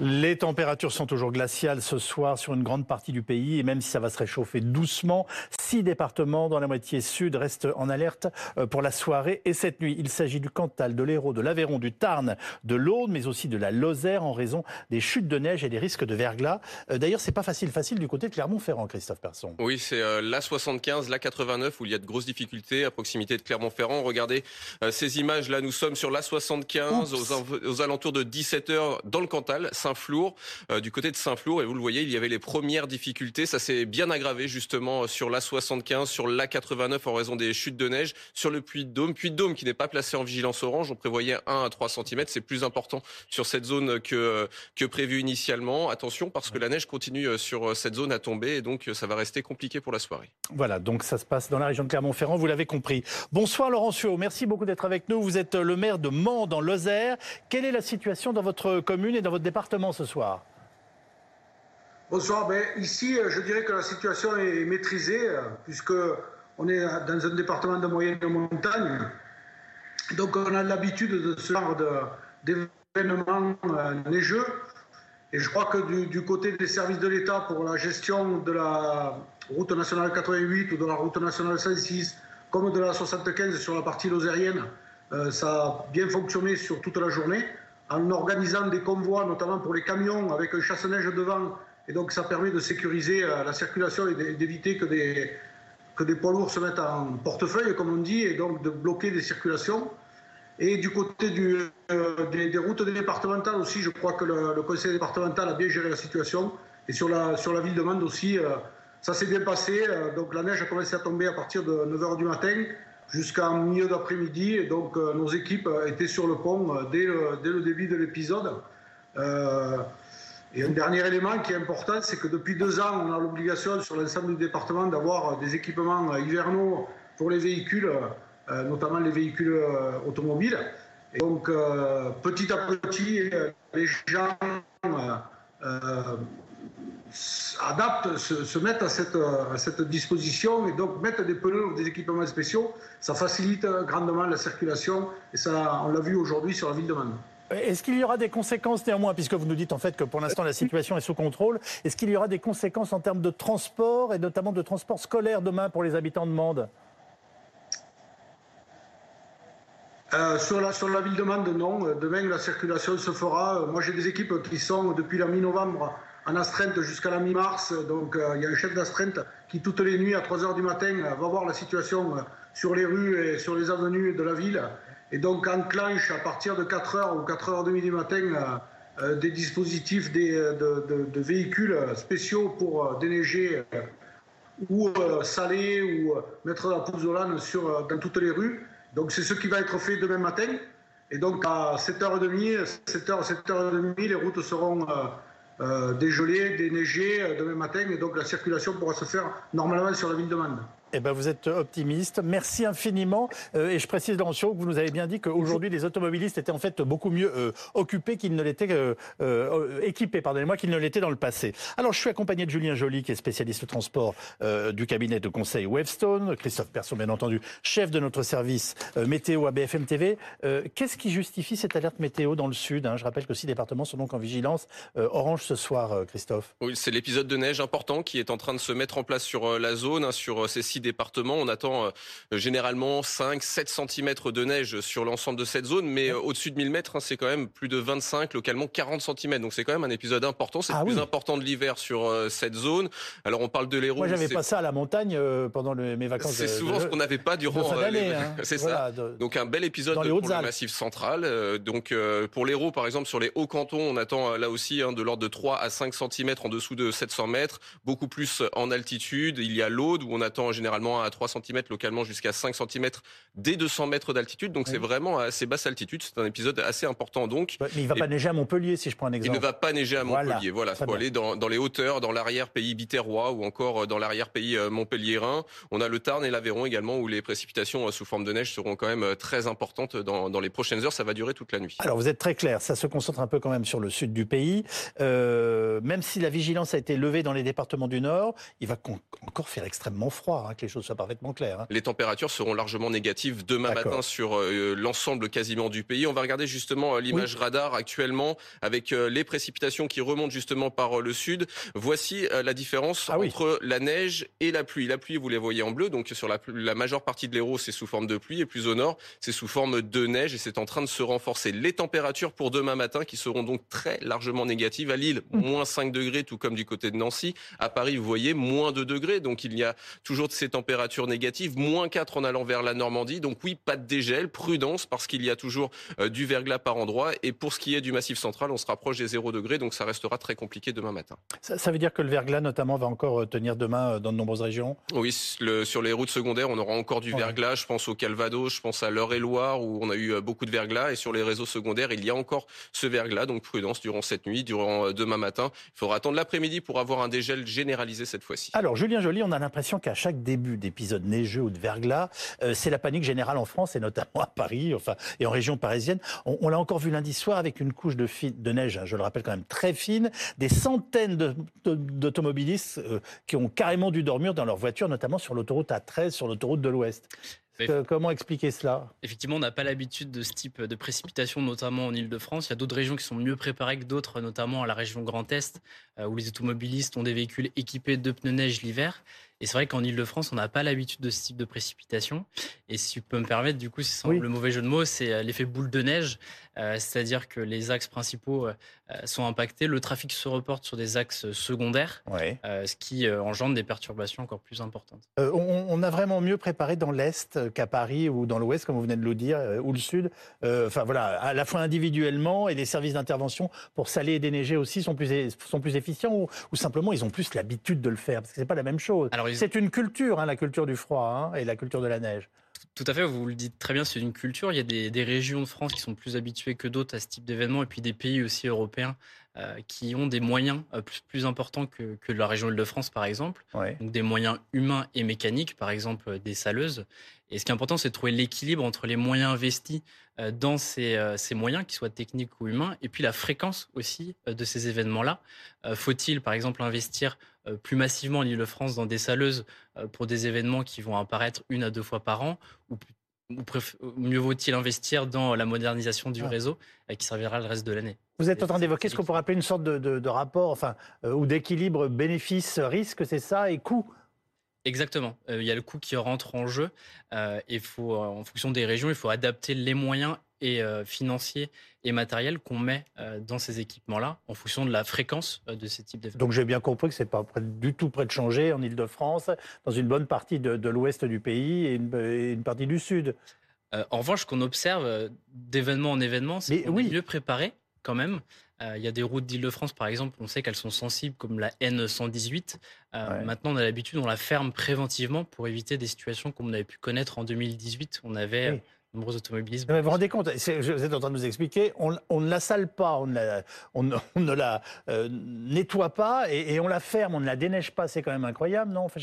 Les températures sont toujours glaciales ce soir sur une grande partie du pays et même si ça va se réchauffer doucement, six départements dans la moitié sud restent en alerte euh, pour la soirée et cette nuit. Il s'agit du Cantal, de l'Hérault, de l'Aveyron, du Tarn, de l'Aude, mais aussi de la Lozère en raison des chutes de neige et des risques de verglas. Euh, d'ailleurs, c'est pas facile, facile du côté de Clermont-Ferrand, Christophe Persson. Oui, c'est euh, la 75, la 89 où il y a de grosses difficultés à proximité de Clermont-Ferrand. Regardez ces images là, nous sommes sur la 75 aux, aux, alentours de 17 h dans le Cantal. Saint-Flour, euh, du côté de Saint-Flour. Et vous le voyez, il y avait les premières difficultés. Ça s'est bien aggravé justement euh, sur l'A75, sur l'A89 en raison des chutes de neige, sur le Puy de Dôme. Puy de Dôme qui n'est pas placé en vigilance orange. On prévoyait 1 à 3 cm. C'est plus important sur cette zone que, que prévu initialement. Attention parce que la neige continue euh, sur cette zone à tomber et donc ça va rester compliqué pour la soirée. Voilà, donc ça se passe dans la région de Clermont-Ferrand, vous l'avez compris. Bonsoir Laurent Suot, merci beaucoup d'être avec nous. Vous êtes le maire de Mans dans Lozère. Quelle est la situation dans votre commune et dans votre département? Ce soir Bonsoir. Ben, ici, euh, je dirais que la situation est maîtrisée, euh, puisque on est dans un département de moyenne montagne. Donc, on a l'habitude de ce genre d'événements euh, neigeux. Et je crois que du, côté des services de l'État pour la gestion de la route nationale 88 ou de la route nationale 106, comme de la 75 sur la partie lozérienne, ça a bien fonctionné sur toute la journée en organisant des convois, notamment pour les camions, avec un chasse-neige devant. Et donc, ça permet de sécuriser euh, la circulation et d'éviter que des, que des poids lourds se mettent en portefeuille, comme on dit, et donc de bloquer des circulations. Et du côté euh, des, routes départementales aussi, je crois que le, conseil départemental a bien géré la situation. Et sur la, sur la ville de Mende aussi, euh, ça s'est bien passé. donc la neige a commencé à tomber à partir de 9h du matin jusqu'à milieu d'après-midi. Et donc, euh, nos équipes étaient sur le pont euh, dès, dès le début de l'épisode. Euh, et un dernier élément qui est important, c'est que depuis deux ans, on a l'obligation sur l'ensemble du département d'avoir des équipements hivernaux pour les véhicules, notamment les véhicules automobiles. Et donc, petit à petit, les gens adaptent, se, mettent à cette, à cette, disposition et donc mettent des pneus ou des équipements spéciaux. Ça facilite grandement la circulation et ça, on l'a vu aujourd'hui sur la ville de Mans. Est-ce qu'il y aura des conséquences néanmoins, puisque vous nous dites en fait que pour l'instant la situation est sous contrôle, est-ce qu'il y aura des conséquences en termes de transport et notamment de transport scolaire demain pour les habitants de Mende? Euh, sur, la, sur la ville de Mende, non. Demain, la circulation se fera. Moi, j'ai des équipes qui sont depuis la mi-novembre en astreinte jusqu'à la mi-mars. Donc euh, il y a un chef d'astreinte qui, toutes les nuits à 3 h du matin, euh, va voir la situation euh, sur les rues et sur les avenues de la ville. Et donc enclenche à partir de 4 h ou 4 h 30 du matin des dispositifs de, véhicules spéciaux pour déneiger ou saler ou mettre la pouzzolane sur, dans toutes les rues. Donc c'est ce qui va être fait demain matin. Et donc à 7h30, 7h, 7h30 les routes seront dégelé, déneigé euh, demain matin, et donc la circulation pourra se faire normalement sur la ville de Mende. Eh ben, vous êtes optimiste. Merci infiniment. Euh, et je précise, dans que vous nous avez bien dit qu'aujourd'hui, les automobilistes étaient en fait beaucoup mieux euh, occupés qu'ils ne l'étaient, euh, équipés, pardonnez-moi, qu'ils ne l'étaient dans le passé. Alors, je suis accompagné de Julien Joly, qui est spécialiste transport du cabinet de conseil Webstone. Christophe Persson, bien entendu, chef de notre service météo à BFM TV. Qu'est-ce qui justifie cette alerte météo dans le sud hein? Je rappelle que six départements sont donc en vigilance orange ce soir, Christophe. Oui, c'est l'épisode de neige important qui est en train de se mettre en place sur la zone, hein, sur ces six départements. On attend euh, généralement 5, 7 cm de neige sur l'ensemble de cette zone, mais euh, au-dessus de 1000 mètres, hein, c'est quand même plus de 25, localement 40 cm. Donc c'est quand même un épisode important. C'est le ah plus important de l'hiver sur euh, cette zone. Alors on parle de l'Hérault. Moi j'avais pas ça à la montagne pendant mes vacances. C'est souvent ce qu'on n'avait pas durant l'année. Hein. C'est ça. Donc un bel épisode pour le massif central. donc pour l'Hérault, par exemple, sur les hauts cantons, on attend là aussi hein, de l'ordre de 3 à 5 cm en dessous de 700 mètres, beaucoup plus en altitude. Il y a l'Aude où on attend généralement à 3 cm, localement jusqu'à 5 cm dès 200 mètres d'altitude. Donc c'est vraiment à assez basse altitude. C'est un épisode assez important donc. Mais il ne va pas neiger à Montpellier si je prends un exemple. Il ne va pas neiger à Montpellier. Voilà, il faut aller dans, les hauteurs, dans l'arrière-pays biterrois ou encore euh, dans l'arrière-pays euh, montpelliérain. On a le Tarn et l'Aveyron également où les précipitations euh, sous forme de neige seront quand même très importantes dans, les prochaines heures. Ça va durer toute la nuit. Alors vous êtes très clair, ça se concentre un peu quand même sur le sud du pays. même si la vigilance a été levée dans les départements du Nord, il va encore faire extrêmement froid, hein, que les choses soient parfaitement claires. Hein. Les températures seront largement négatives demain matin sur l'ensemble quasiment du pays. On va regarder justement l'image radar actuellement avec les précipitations qui remontent justement par le sud. Voici la différence ah entre la neige et la pluie. La pluie, vous les voyez en bleu, donc sur la, la majeure partie de l'Hérault, c'est sous forme de pluie, et plus au nord, c'est sous forme de neige, et c'est en train de se renforcer. Les températures pour demain matin qui seront donc très largement négatives. À Lille, mmh. moins 5 degrés, tout comme du côté de Nancy. À Paris, vous voyez, moins 2 degrés. Donc il y a toujours ces températures négatives. Moins 4 en allant vers la Normandie. Donc oui, pas de dégel, prudence, parce qu'il y a toujours euh, du verglas par endroit. Et pour ce qui est du massif central, on se rapproche des 0 degrés, donc ça restera très compliqué demain matin. Ça, veut dire que le verglas, notamment, va encore euh, tenir demain euh, dans de nombreuses régions? Oui, sur les routes secondaires, on aura encore du verglas. Je pense au Calvados, je pense à l'Eure-et-Loire, où on a eu beaucoup de verglas. Et sur les réseaux secondaires, il y a encore ce verglas. Donc prudence durant cette nuit, durant demain matin. Il faudra attendre l'après-midi pour avoir un dégel généralisé cette fois-ci. Alors, Julien Joly, on a l'impression qu'à chaque début d'épisode neigeux ou de verglas, c'est la panique générale en France et notamment à Paris enfin, et en région parisienne. On, l'a encore vu lundi soir avec une couche de, de neige, hein, je le rappelle quand même très fine, des centaines d'automobilistes euh, qui ont carrément dû dormir dans leur voiture, notamment sur l'autoroute A13, sur l'autoroute de l'Ouest. Comment expliquer cela? Effectivement, on n'a pas l'habitude de ce type de précipitation, notamment en Ile-de-France. Il y a d'autres régions qui sont mieux préparées que d'autres, notamment à la région Grand Est, euh, où les automobilistes ont des véhicules équipés de pneus neige l'hiver. Et c'est vrai qu'en Ile-de-France, on n'a pas l'habitude de ce type de précipitation. Et si tu peux me permettre, du coup, sans le mauvais jeu de mots, c'est euh, l'effet boule de neige. Euh, c'est-à-dire que les axes principaux euh, sont impactés, le trafic se reporte sur des axes secondaires, ce qui engendre des perturbations encore plus importantes. On, a vraiment mieux préparé dans l'Est qu'à Paris ou dans l'Ouest, comme vous venez de le dire, ou le Sud. Enfin voilà, à la fois individuellement et les services d'intervention pour saler et déneiger aussi sont plus, sont plus efficients ou, simplement ils ont plus l'habitude de le faire parce que c'est pas la même chose. C'est une culture, hein, la culture du froid hein, et la culture de la neige. Tout à fait, vous le dites très bien, c'est une culture. Il y a des, régions de France qui sont plus habituées que d'autres à ce type d'événement, et puis des pays aussi européens euh, qui ont des moyens euh, plus, importants que, la région Île-de-France, par exemple. Donc des moyens humains et mécaniques, par exemple euh, des saleuses. Et ce qui est important, c'est de trouver l'équilibre entre les moyens investis dans ces, ces, moyens, qu'ils soient techniques ou humains, et puis la fréquence aussi de ces événements-là. Faut-il, par exemple, investir plus massivement en Île-de-France dans des saleuses pour des événements qui vont apparaître une à deux fois par an, ou mieux vaut-il investir dans la modernisation du ah. réseau qui servira le reste de l'année Vous êtes en train d'évoquer ce qu'on pourrait appeler une sorte de, rapport, enfin, euh, ou d'équilibre bénéfice-risque, c'est ça, et coût? Exactement. Euh, il y a le coût qui rentre en jeu. Euh, et faut, en fonction des régions, il faut adapter les moyens et euh, financiers et matériels qu'on met euh, dans ces équipements-là en fonction de la fréquence euh, de ces types d'événements. Donc j'ai bien compris que ce n'est pas du tout près de changer en Ile-de-France, dans une bonne partie de, l'ouest du pays et une, partie du sud. en revanche, ce qu'on observe d'événement en événement, c'est qu'on oui. est mieux préparé quand même. Il y a des routes d'Île-de-France, par exemple, on sait qu'elles sont sensibles, comme la N118. Maintenant, on a l'habitude, on la ferme préventivement pour éviter des situations comme on avait pu connaître en 2018. On avait nombreux automobilistes. vous vous rendez compte, vous êtes en train de nous expliquer, on, ne la sale pas, on, ne la euh, nettoie pas et, on la ferme, on ne la déneige pas. C'est quand même incroyable, non? Enfin,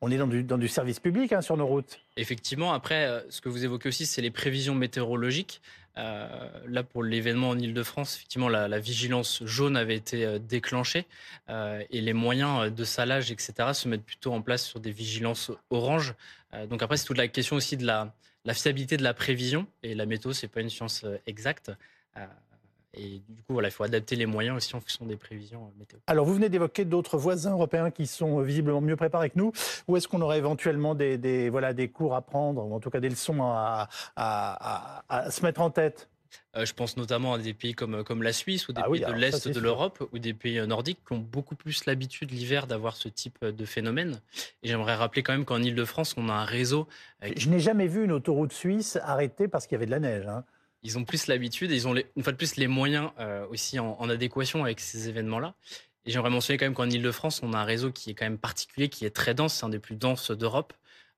on est dans du, dans du service public hein, sur nos routes. Effectivement, après, euh, ce que vous évoquez aussi, c'est les prévisions météorologiques. Euh, là, pour l'événement en Ile-de-France, effectivement, la, vigilance jaune avait été euh, déclenchée et les moyens de salage, etc., se mettent plutôt en place sur des vigilances orange. Donc après, c'est toute la question aussi de la, fiabilité de la prévision. Et la météo, c'est pas une science exacte. Et du coup, voilà, il faut adapter les moyens aussi en fonction des prévisions euh, météo. Alors, vous venez d'évoquer d'autres voisins européens qui sont euh, visiblement mieux préparés que nous. Où est-ce qu'on aurait éventuellement des, voilà, des cours à prendre, ou en tout cas des leçons à, se mettre en tête? Euh, je pense notamment à des pays comme, comme la Suisse ou des ah pays de l'Est de l'Europe ou des pays nordiques qui ont beaucoup plus l'habitude l'hiver d'avoir ce type de phénomène. Et j'aimerais rappeler quand même qu'en Ile-de-France, on a un réseau. Je n'ai jamais vu une autoroute suisse arrêtée parce qu'il y avait de la neige. Hein ils ont plus l'habitude et ils ont une fois de plus les moyens euh, aussi en, adéquation avec ces événements-là. Et j'aimerais mentionner quand même qu'en Ile-de-France, on a un réseau qui est quand même particulier, qui est très dense, c'est un des plus denses d'Europe.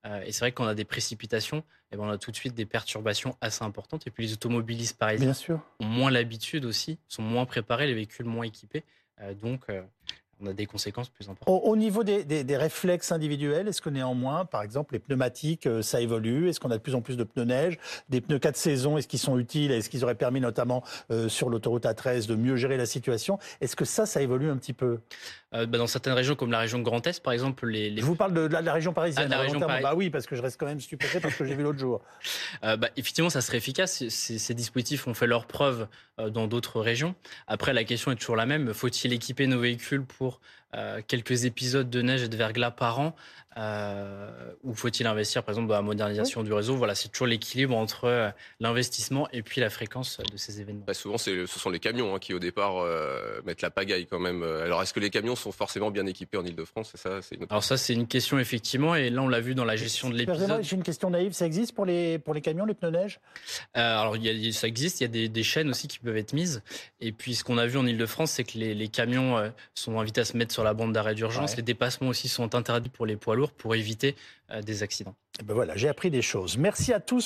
Euh, et c'est vrai qu'on a des précipitations, et ben on a tout de suite des perturbations assez importantes. Et puis les automobilistes parisiens ont moins l'habitude aussi, sont moins préparés, les véhicules moins équipés. Euh, donc on a des conséquences plus importantes. Au, niveau des, réflexes individuels, est-ce que néanmoins, par exemple, les pneumatiques, euh, ça évolue? Est-ce qu'on a de plus en plus de pneus neige? Des pneus 4 saisons, est-ce qu'ils sont utiles? Est-ce qu'ils auraient permis notamment euh, sur l'autoroute A13 de mieux gérer la situation? Est-ce que ça, ça évolue un petit peu? Euh, bah, Dans certaines régions comme la région Grand Est, par exemple, les... Je vous parle de, la, région parisienne. Ah, la région Bah oui, parce que je reste quand même stupéfait parce que j'ai vu l'autre jour. bah, effectivement, ça serait efficace. Ces, dispositifs ont fait leur preuve dans d'autres régions. Après, la question est toujours la même. Faut-il équiper nos véhicules pour euh, quelques épisodes de neige et de verglas par an euh, Ou faut-il investir, par exemple, dans la modernisation du réseau? Voilà, c'est toujours l'équilibre entre euh, l'investissement et puis la fréquence de ces événements. Bah, souvent, ce sont les camions hein, qui, au départ, mettent la pagaille quand même. Alors, est-ce que les camions sont forcément bien équipés en Ile-de-France ça, Alors ça, c'est une question, effectivement. Et là, on l'a vu dans la gestion de l'épisode. J'ai une question naïve. Ça existe pour les, pour les camions, les pneus neige? Alors, ça existe. Il y a des, des, chaînes aussi qui peuvent être mises. Et puis, ce qu'on a vu en Ile-de-France, c'est que les, les camions sont invités à se mettre sur la bande d'arrêt d'urgence. Les dépassements aussi sont interdits pour les poids lourds pour éviter euh, des accidents. Et ben voilà, j'ai appris des choses. Merci à tous.